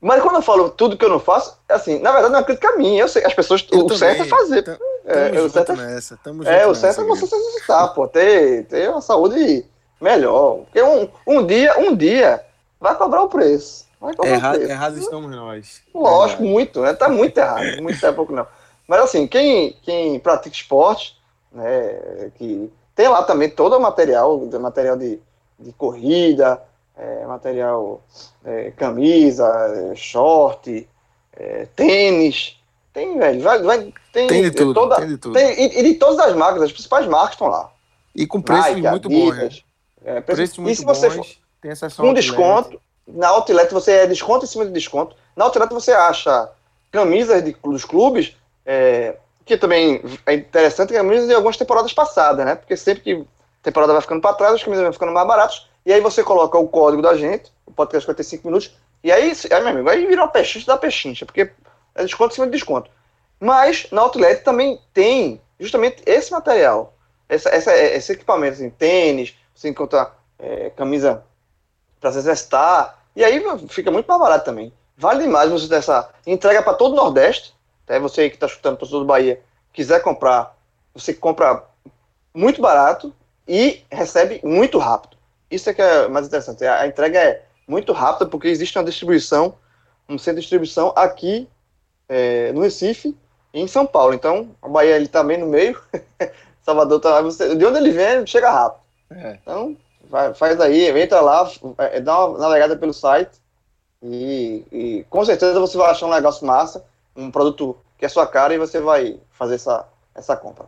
mas, quando eu falo tudo que eu não faço, assim, na verdade não é crítica minha, eu sei, as pessoas, eu o também. certo é fazer. Tamo é, o certo é, nessa, tamo é, o certo é você se exercitar, pô, ter, ter uma saúde melhor. Porque um, um dia, um dia, vai cobrar o preço. Vai cobrar Erra, o preço. Errados estamos nós. Lógico, muito, né? Tá muito errado. Muito é pouco não. Mas assim, quem, quem pratica esporte, né, que tem lá também todo o material, material de, de corrida, é, material é, camisa, é, short, é, tênis. Tem, velho, vai, vai, tem, tem de tudo, toda, tem de tudo. Tem, e, e, de todas as marcas, as principais marcas estão lá. E com preços Nike, muito bons. É, preço, muito e se você bons, for com um desconto, na Outlet você é desconto em cima de desconto. Na Outlet você acha camisas de, dos clubes, é, que também é interessante, camisas de algumas temporadas passadas, né? Porque sempre que a temporada vai ficando para trás, as camisas vão ficando mais baratas, e aí você coloca o código da gente, o podcast 55 minutos, e aí, aí meu amigo, aí vira uma pechincha da pechincha, porque é desconto em cima de desconto. Mas na Outlet também tem justamente esse material, essa, essa, esse equipamento, assim, tênis, você encontra é, camisa para se exercitar, e aí fica muito mais barato também. Vale demais você essa entrega para todo o Nordeste, até você que está chutando para todo Bahia, quiser comprar, você compra muito barato e recebe muito rápido. Isso é que é mais interessante. A entrega é muito rápida porque existe uma distribuição, um centro de distribuição aqui é, no Recife e em São Paulo. Então, a Bahia ele tá no meio, Salvador tá, de onde ele vem, chega rápido. É. Então, vai, faz aí, entra lá, é, dá uma navegada pelo site e, e, com certeza você vai achar um negócio massa, um produto que é sua cara e você vai fazer essa, essa compra.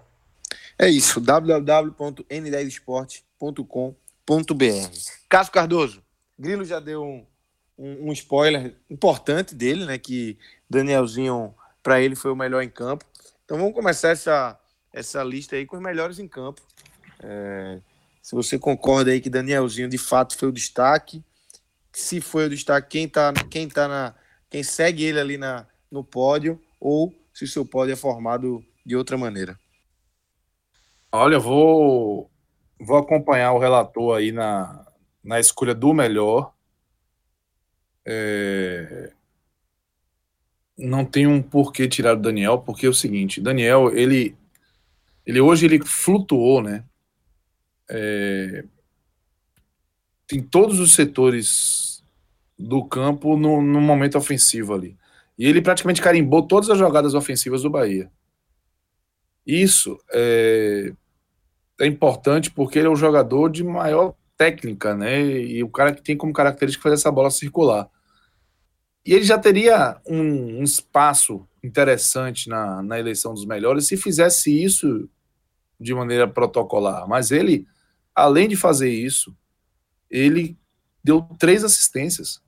É isso, www.n10esporte.com.br. Cássio Cardoso, Grilo já deu um, um, um, spoiler importante dele, né? Que Danielzinho, para ele, foi o melhor em campo. Então vamos começar essa, essa lista aí com os melhores em campo. É, se você concorda aí que Danielzinho de fato foi o destaque, se foi o destaque, quem tá, quem tá na. quem segue ele ali na, no pódio, ou se o seu pódio é formado de outra maneira. Olha, vou, vou acompanhar o relator aí na, na escolha do melhor, é, não tem um porquê tirar o Daniel, porque é o seguinte, Daniel, ele, ele hoje ele flutuou, né? É, tem todos os setores do campo no, no momento ofensivo ali. E ele praticamente carimbou todas as jogadas ofensivas do Bahia. Isso é, é importante porque ele é o jogador de maior técnica, né? E o cara que tem como característica fazer essa bola circular. E ele já teria um, um espaço interessante na, na eleição dos melhores se fizesse isso de maneira protocolar. Mas ele, além de fazer isso, ele deu três assistências.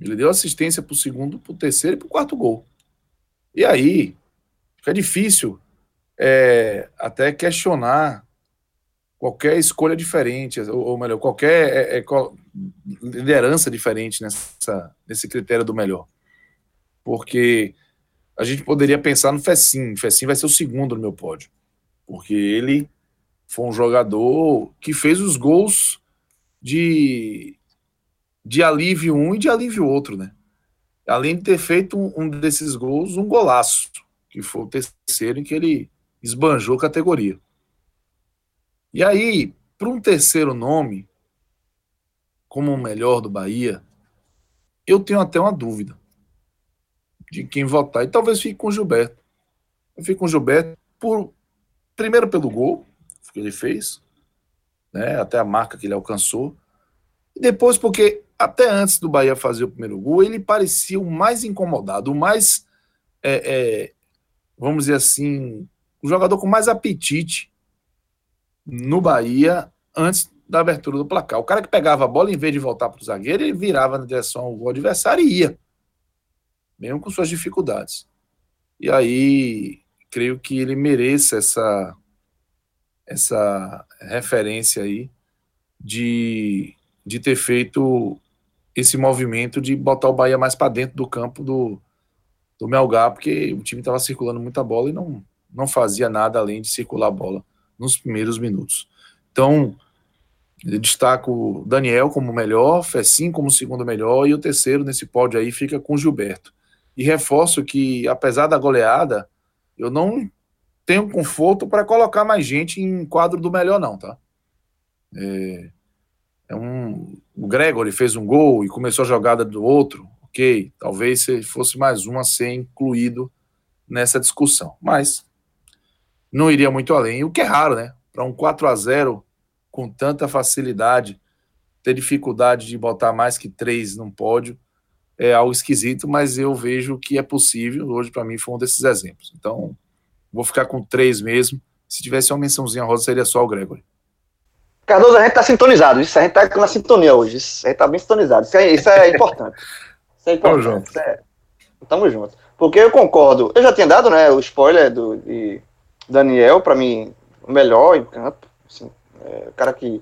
Ele deu assistência para o segundo, para o terceiro e para o quarto gol. E aí, fica difícil é, até questionar qualquer escolha diferente, ou, ou melhor, qualquer é, é, liderança diferente nessa, nesse critério do melhor. Porque a gente poderia pensar no Fessim. O Fessim vai ser o segundo no meu pódio. Porque ele foi um jogador que fez os gols de, de alívio um e de alívio outro, né? Além de ter feito um, desses gols, um golaço, que foi o terceiro em que ele esbanjou categoria. E aí, para um terceiro nome, como o melhor do Bahia, eu tenho até uma dúvida de quem votar. E talvez fique com o Gilberto. Eu fico com o Gilberto por primeiro pelo gol que ele fez, né, até a marca que ele alcançou. E depois porque até antes do Bahia fazer o primeiro gol, ele parecia o mais incomodado, o mais, é, é, vamos dizer assim, o jogador com mais apetite no Bahia antes da abertura do placar. O cara que pegava a bola, em vez de voltar para o zagueiro, ele virava na direção ao adversário e ia, mesmo com suas dificuldades. E aí, creio que ele mereça essa, essa referência aí de, de ter feito esse movimento de botar o Bahia mais para dentro do campo do, do Melgar, porque o time estava circulando muita bola e não, não fazia nada além de circular a bola nos primeiros minutos. Então, eu destaco Daniel como melhor, Fessim como segundo melhor, e o terceiro nesse pódio aí fica com Gilberto. E reforço que, apesar da goleada, eu não tenho conforto para colocar mais gente em quadro do melhor, não, tá? É, é um, o Gregory fez um gol e começou a jogada do outro, ok, talvez se fosse mais um a ser incluído nessa discussão, mas não iria muito além, o que é raro, né? Para um 4 a 0 com tanta facilidade, ter dificuldade de botar mais que três num pódio é algo esquisito, mas eu vejo que é possível. Hoje, para mim, foi um desses exemplos. Então, vou ficar com três mesmo. Se tivesse uma mençãozinha rosa, seria só o Gregory. Cardoso, a gente tá sintonizado. Isso, a gente tá na sintonia hoje. Isso, a gente tá bem sintonizado. Isso é, isso é importante. Isso é importante. Tamo junto. É, tamo junto. Porque eu concordo. Eu já tinha dado, né, o spoiler do, de Daniel, para mim, o melhor em campo. Assim, é, o cara que.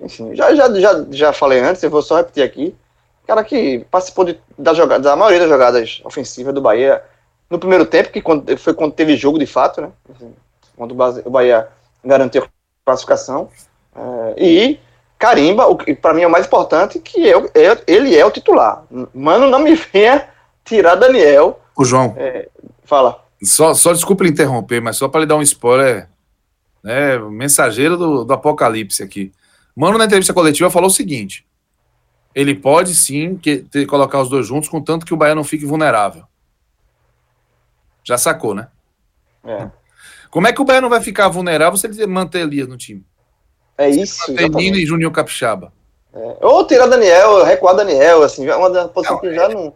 Enfim, já, já, já, já falei antes, eu vou só repetir aqui. O cara que participou de, da, jogada, da maioria das jogadas ofensivas do Bahia no primeiro tempo, que quando, foi quando teve jogo de fato, né? Assim, quando o Bahia garantiu a classificação. É, e carimba, o que para mim é o mais importante, que eu, eu, ele é o titular. Mano, não me venha tirar Daniel. O João. É, fala. Só, só desculpa lhe interromper, mas só para lhe dar um spoiler, né, mensageiro do, do apocalipse aqui. Mano, na entrevista coletiva, falou o seguinte: ele pode sim que, ter, colocar os dois juntos, contanto que o Bahia não fique vulnerável. Já sacou, né? É. Como é que o Bahia não vai ficar vulnerável se ele manter Elias no time? É isso. Manter Nino e Juninho Capixaba. É. Ou tirar Daniel, recuar Daniel, assim, é uma posição que já é. não.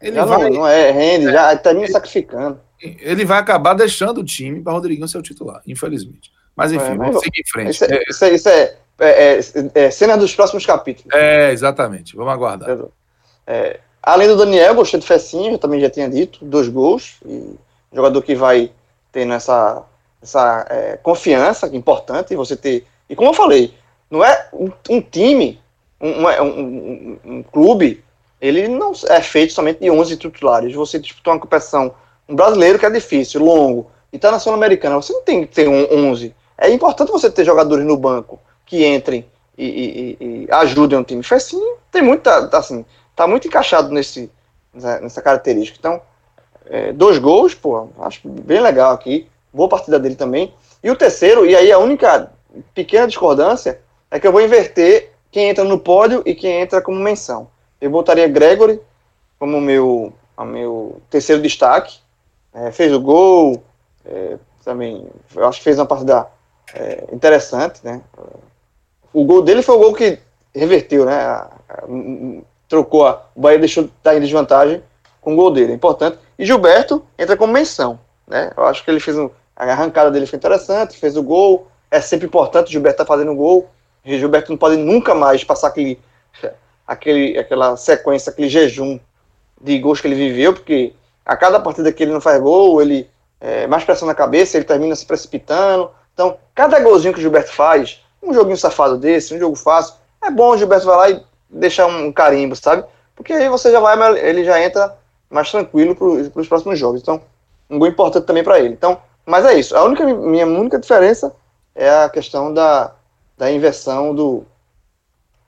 Ele já vai, não, não é rende, já está me sacrificando ele vai acabar deixando o time para Rodriguinho ser o titular, infelizmente. Mas enfim, é, vamos seguir em frente. Isso é, isso é, isso é, é, é cena dos próximos capítulos. É, exatamente. Vamos aguardar. É, além do Daniel, gostei do Fecinho, eu também já tinha dito, dois gols. E jogador que vai tendo essa, essa é, confiança que é importante você ter. E como eu falei, não é um, time, um, um, um, clube, ele não é feito somente de 11 titulares. Você disputar uma competição um brasileiro que é difícil, longo, e tá na Sul-Americana, você não tem que ter um 11. É importante você ter jogadores no banco que entrem e, e, e ajudem o time. Foi assim, tem muita, assim, tá muito encaixado nesse, nessa característica. Então, é, dois gols, pô, acho bem legal aqui. Boa partida dele também. E o terceiro, e aí a única pequena discordância, é que eu vou inverter quem entra no pódio e quem entra como menção. Eu botaria Gregory como meu, meu terceiro destaque. É, fez o gol, é, também, eu acho que fez uma partida é, interessante, né? O gol dele foi o gol que reverteu, né? A, a, trocou a, o Bahia deixou de estar em desvantagem com o gol dele, importante. E Gilberto entra como menção, né? Eu acho que ele fez um, a arrancada dele foi interessante, fez o gol, é sempre importante o Gilberto tá fazendo gol. O Gilberto não pode nunca mais passar aquele, aquele, aquela sequência, aquele jejum de gols que ele viveu, porque a cada partida que ele não faz gol, ele é, mais pressão na cabeça, ele termina se precipitando. Então, cada golzinho que o Gilberto faz, um joguinho safado desse, um jogo fácil, é bom o Gilberto vai lá e deixar um carimbo, sabe? Porque aí você já vai, ele já entra mais tranquilo para os próximos jogos. Então, um gol importante também para ele. Então, mas é isso. A única minha única diferença é a questão da, da inversão do,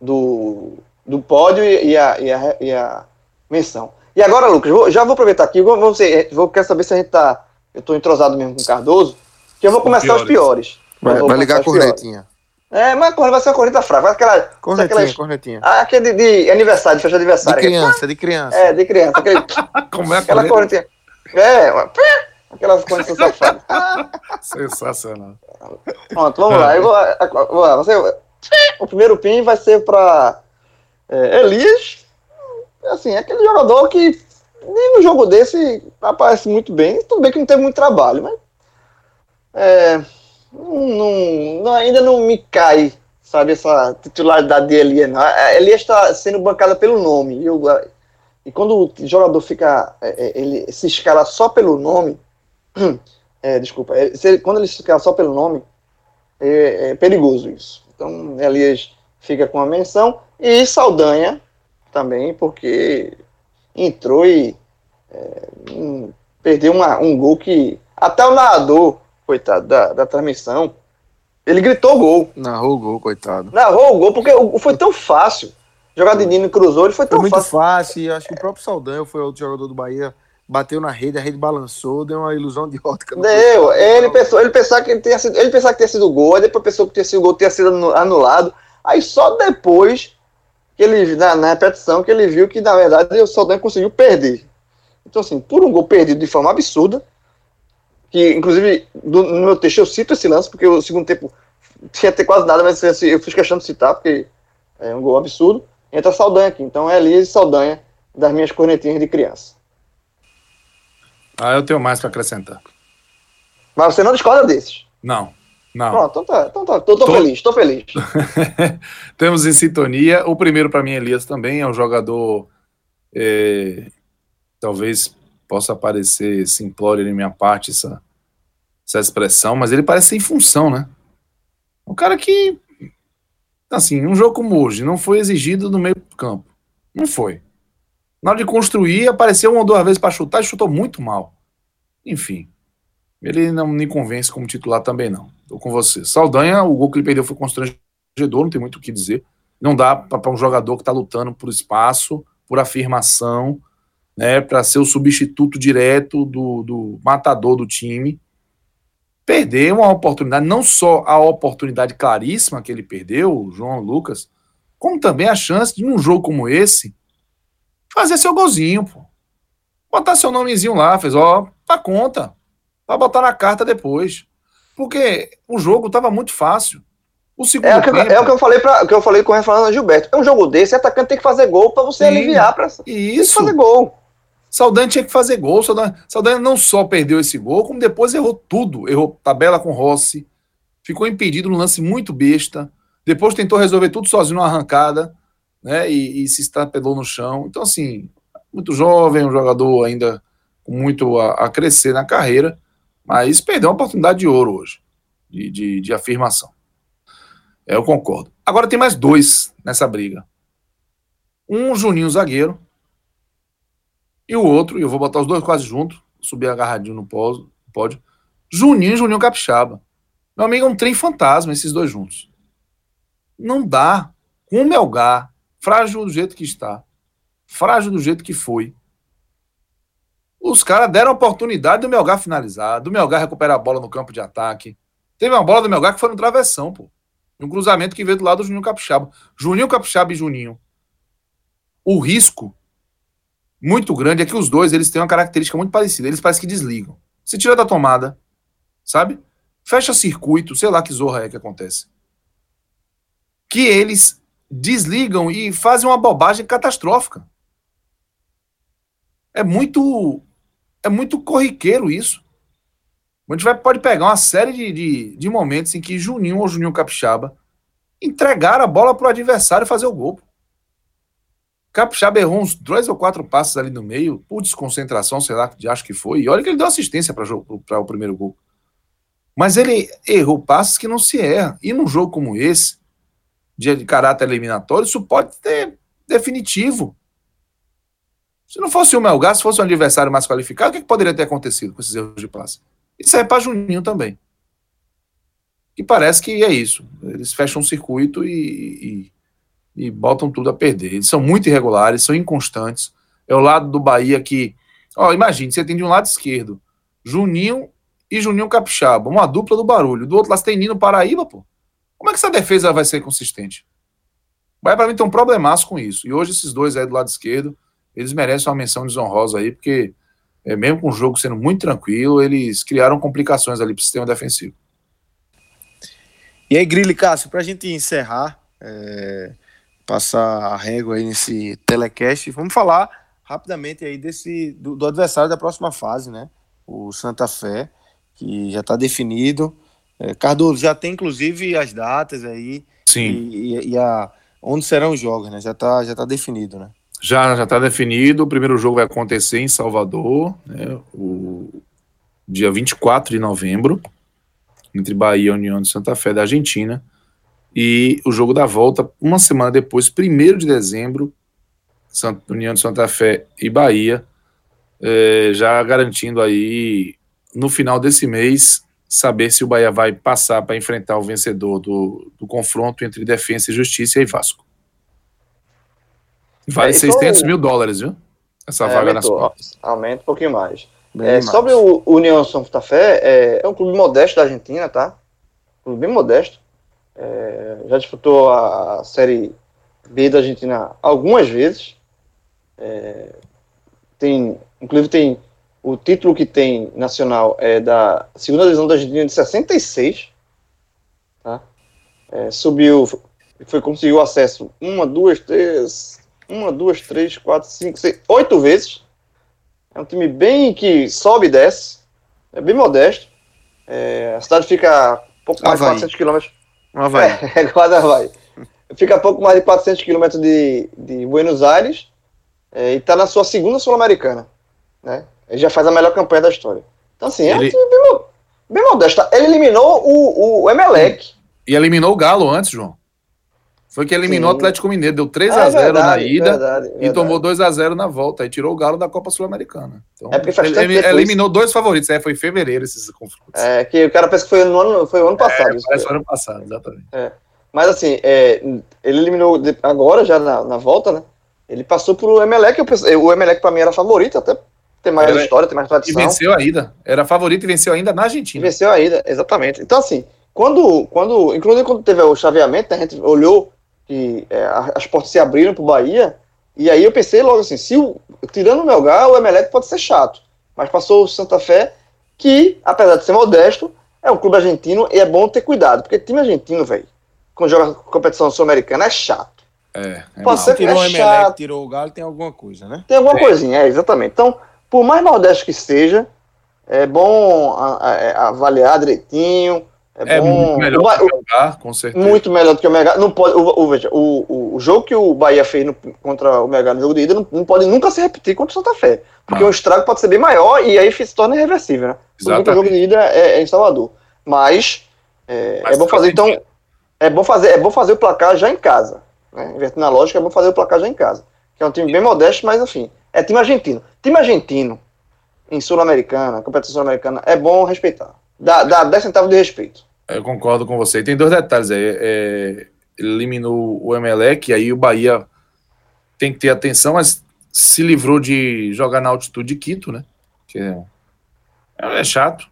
do, do pódio e a, e, a, e a menção. E agora, Lucas, vou, já vou aproveitar aqui, vou, vou, vou, quero saber se a gente tá. Eu estou entrosado mesmo com o Cardoso, que eu vou começar piores. os piores. Vai, vai ligar a cornetinha. É, mas vai ser uma corneta fraca. Aquela, cornetinha, aquelas, cornetinha. Ah, aquele de, de aniversário, de festa de aniversário. De criança, de criança. É, de criança. Aquele, Como é aquela cornetinha. É, uma, aquelas cornetas safadas. Sensacional. Pronto, vamos lá. Eu vou, vou, você, o primeiro pin vai ser para é, Elias. Assim, é aquele jogador que nem no jogo desse aparece muito bem. Tudo bem que não teve muito trabalho, mas. É, não, não, ainda não me cai, sabe, essa titularidade de Elias. Não. A Elias está sendo bancada pelo nome. E, eu, e quando o jogador fica. É, é, ele se escala só pelo nome. É, desculpa. Ele, quando ele se escala só pelo nome, é, é perigoso isso. Então, Elias fica com a menção. E Saldanha também, porque entrou e é, um, perdeu uma, um gol que até o narrador, coitado, da, da transmissão, ele gritou gol. Narrou o gol, coitado. Narrou o gol, porque foi tão fácil. Jogar de Nino cruzou, ele foi tão foi muito fácil. fácil. Acho que o próprio Saldanha foi outro jogador do Bahia. Bateu na rede, a rede balançou, deu uma ilusão de ótica. Deu, ele pensou, ele pensava que tinha sido, ele pensava que tinha sido gol, aí depois pensou que tinha sido gol, tinha sido anulado. Aí só depois que ele, na, na repetição, que ele viu que na verdade o Saldanha conseguiu perder. Então, assim, por um gol perdido de forma absurda, que inclusive do, no meu texto eu cito esse lance, porque o segundo tempo tinha ter quase nada, mas assim, eu fiz questão de citar, porque é um gol absurdo. Entra Saldanha aqui, então é Elias e Saldanha das minhas cornetinhas de criança. Ah, eu tenho mais para acrescentar. Mas você não discorda desses? Não. Não. Pronto, então tá. Então tá. Tô, tô, tô... feliz, tô feliz. Temos em sintonia. O primeiro, para mim, Elias também é um jogador. É, talvez possa parecer simplório em minha parte essa, essa expressão, mas ele parece sem função, né? Um cara que. Assim, um jogo como hoje não foi exigido no meio do campo. Não foi. Na hora de construir, apareceu uma ou duas vezes para chutar e chutou muito mal. Enfim. Ele não me convence como titular também, não. Tô com você. Saldanha, o gol que ele perdeu foi constrangedor, não tem muito o que dizer. Não dá para um jogador que está lutando por espaço, por afirmação, né, para ser o substituto direto do, do matador do time, perder uma oportunidade, não só a oportunidade claríssima que ele perdeu, o João Lucas, como também a chance de, num jogo como esse, fazer seu golzinho, pô. Botar seu nomezinho lá, fez, ó, tá conta. Vai botar na carta depois. Porque o jogo estava muito fácil. O segundo é, o que, tempo... é o que eu falei para que eu falei com o Rafael Gilberto. É um jogo desse, atacante tem que fazer gol para você Sim, aliviar para isso. fazer gol. Saldanha tinha que fazer gol. Saldanha, Saldanha não só perdeu esse gol, como depois errou tudo. Errou tabela com Rossi, ficou impedido no lance muito besta. Depois tentou resolver tudo sozinho na arrancada, né? E, e se estapelou no chão. Então, assim, muito jovem, um jogador ainda com muito a, a crescer na carreira. Mas perdeu uma oportunidade de ouro hoje, de, de, de afirmação. É, eu concordo. Agora tem mais dois nessa briga. Um Juninho zagueiro e o outro, e eu vou botar os dois quase juntos, subir agarradinho no pódio. Juninho e Juninho Capixaba. Meu amigo, é um trem fantasma esses dois juntos. Não dá. Com o Melgar, frágil do jeito que está, frágil do jeito que foi, os caras deram a oportunidade do Melgar finalizar, do Melgar recuperar a bola no campo de ataque. Teve uma bola do Melgar que foi no travessão, pô. Um cruzamento que veio do lado do Juninho Capixaba. Juninho Capixaba e Juninho. O risco muito grande é que os dois eles têm uma característica muito parecida. Eles parecem que desligam. Se tira da tomada, sabe? Fecha circuito, sei lá que zorra é que acontece. Que eles desligam e fazem uma bobagem catastrófica. É muito é muito corriqueiro isso. A gente vai, pode pegar uma série de, de, de momentos em que Juninho ou Juninho Capixaba entregaram a bola para o adversário fazer o gol. Capixaba errou uns dois ou quatro passos ali no meio, por desconcentração, sei lá, acho que foi. E olha que ele deu assistência para o primeiro gol. Mas ele errou passos que não se erra. E num jogo como esse, de, de caráter eliminatório, isso pode ter definitivo. Se não fosse o Melgar, se fosse um adversário mais qualificado, o que, que poderia ter acontecido com esses erros de passe? Isso é para Juninho também. E parece que é isso. Eles fecham um circuito e, e, e, botam tudo a perder. Eles são muito irregulares, são inconstantes. É o lado do Bahia que. Ó, imagine, você tem de um lado esquerdo Juninho e Juninho Capixaba, uma dupla do barulho. Do outro lado você tem Nino Paraíba, pô. Como é que essa defesa vai ser consistente? Vai para mim ter um problemaço com isso. E hoje esses dois aí do lado esquerdo, eles merecem uma menção desonrosa aí, porque é, mesmo com o jogo sendo muito tranquilo, eles criaram complicações ali para o sistema defensivo. E aí, Grilli Cássio, para a gente encerrar, é, passar a régua aí nesse telecast, vamos falar rapidamente aí desse do, do, adversário da próxima fase, né? O Santa Fé, que já está definido. É, Cardoso já tem inclusive as datas aí. Sim. E, e, a, onde serão os jogos, né? Já está já tá definido, né? Já já está definido. O primeiro jogo vai acontecer em Salvador, né, o dia 24 de novembro, entre Bahia e União de Santa Fé da Argentina. E o jogo da volta, uma semana depois, 1 de dezembro, União de Santa Fé e Bahia, é, já garantindo aí, no final desse mês, saber se o Bahia vai passar para enfrentar o vencedor do, do confronto entre Defesa e Justiça e Vasco. Vale é, 600 mil dólares, viu? Essa é, vaga aumentou, nas Aumenta um pouquinho mais. É, sobre o União Santa Fé, é, é, um clube modesto da Argentina, tá? Um clube bem modesto. É, já disputou a Série B da Argentina algumas vezes. É, tem, inclusive tem o título que tem nacional é da segunda divisão da Argentina de 66. Tá? É, subiu, foi conseguiu acesso uma, duas, três, uma, duas, três, quatro, cinco, seis, oito vezes. É um time bem que sobe e desce. É bem modesto. É, a cidade fica pouco mais Havaí. de 400 quilômetros. Havaí. É, é quase Havaí. Fica pouco mais de 400 quilômetros de, de Buenos Aires é, e está na sua segunda Sul-Americana. Né? Ele já faz a melhor campanha da história. Então, assim, é um time bem, bem modesto. Ele eliminou o, o Emelec. E eliminou o Galo antes, João. Foi que eliminou Sim. o Atlético Mineiro, deu 3 x 0 na ida verdade, verdade. e tomou 2 x 0 na volta. E tirou o Galo da Copa Sul-Americana. Então, é ele, ele eliminou dois favoritos. É, foi em fevereiro esses confrontos. É, que o cara pensa que foi no ano, foi o ano passado. É, parece ano passado, exatamente. É. Mas assim, é, ele eliminou agora, já na, na, volta, né? Ele passou pro Emelec. o Emelec pra mim era favorito, até tem mais era, história, tem mais tradição. E venceu ainda. Era favorito e venceu ainda na Argentina. E venceu ainda, exatamente. Então, assim, quando, quando, inclusive quando teve o chaveamento, né, a gente olhou que é, as portas se abriram para o Bahia, e aí eu pensei logo assim, se o, tirando o Melgar, o Emelec pode ser chato, mas passou o Santa Fé, que, apesar de ser modesto, é um clube argentino e é bom ter cuidado, porque time argentino, velho, quando joga competição sul-americana, é chato. É, é pode ser tirou é o Emelec, chato. tirou o Galo, tem alguma coisa, né? Tem alguma é. coisinha, é, exatamente. Então, por mais modesto que seja, é bom avaliar direitinho, é, é bom. muito melhor o, que o Melgar, com certeza. Muito melhor do que o Melgar. Não pode, o, o, veja, o, o, jogo que o Bahia fez no, contra o Melgar no jogo de ida não, não pode nunca se repetir contra o Santa Fé. Porque não. o estrago pode ser bem maior e aí se torna irreversível, né? Porque o jogo de ida é, é em Salvador. Mas, é, Mas é bom fazer, então. É bom fazer, é bom fazer o placar já em casa. Né? Invertendo a lógica, é bom fazer o placar já em casa. Que é um time bem modesto, mas enfim. É time argentino. Time argentino em Sul-Americana, competição sul-americana, é bom respeitar. Dá, dá 10 centavos de respeito. Eu concordo com você. Tem dois detalhes aí. É, eliminou o Emelec, aí o Bahia tem que ter atenção, mas se livrou de jogar na altitude de Quito, né? Que é, é chato.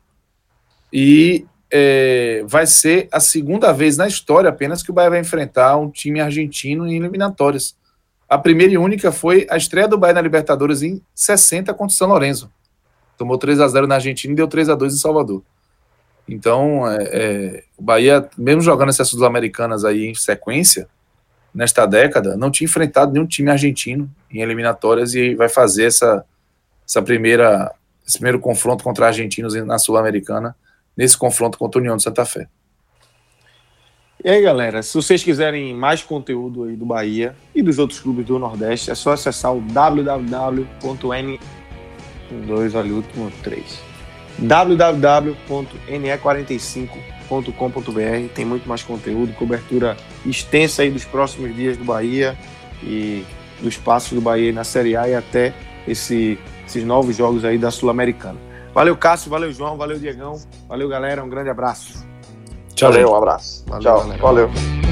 E é, vai ser a segunda vez na história apenas que o Bahia vai enfrentar um time argentino em eliminatórias. A primeira e única foi a estreia do Bahia na Libertadores em 60 contra o São Lourenço. Tomou 3 a 0 na Argentina e deu 3 a 2 em Salvador. Então, é, é, o Bahia, mesmo jogando essas sul-americanas aí em sequência, nesta década, não tinha enfrentado nenhum time argentino em eliminatórias e vai fazer essa, essa primeira, esse primeiro confronto contra argentinos na Sul-Americana, nesse confronto contra a União de Santa Fé. E aí, galera, se vocês quiserem mais conteúdo aí do Bahia e dos outros clubes do Nordeste, é só acessar o www.n 2 olha o último 3 www.ne45.com.br tem muito mais conteúdo, cobertura extensa aí dos próximos dias do Bahia e dos passos do Bahia na Série A e até esse, esses novos jogos aí da Sul-Americana. Valeu, Cássio, valeu, João, valeu, Diegão, valeu, galera, um grande abraço. Tchau, valeu, um abraço. Valeu, Tchau, galera. valeu.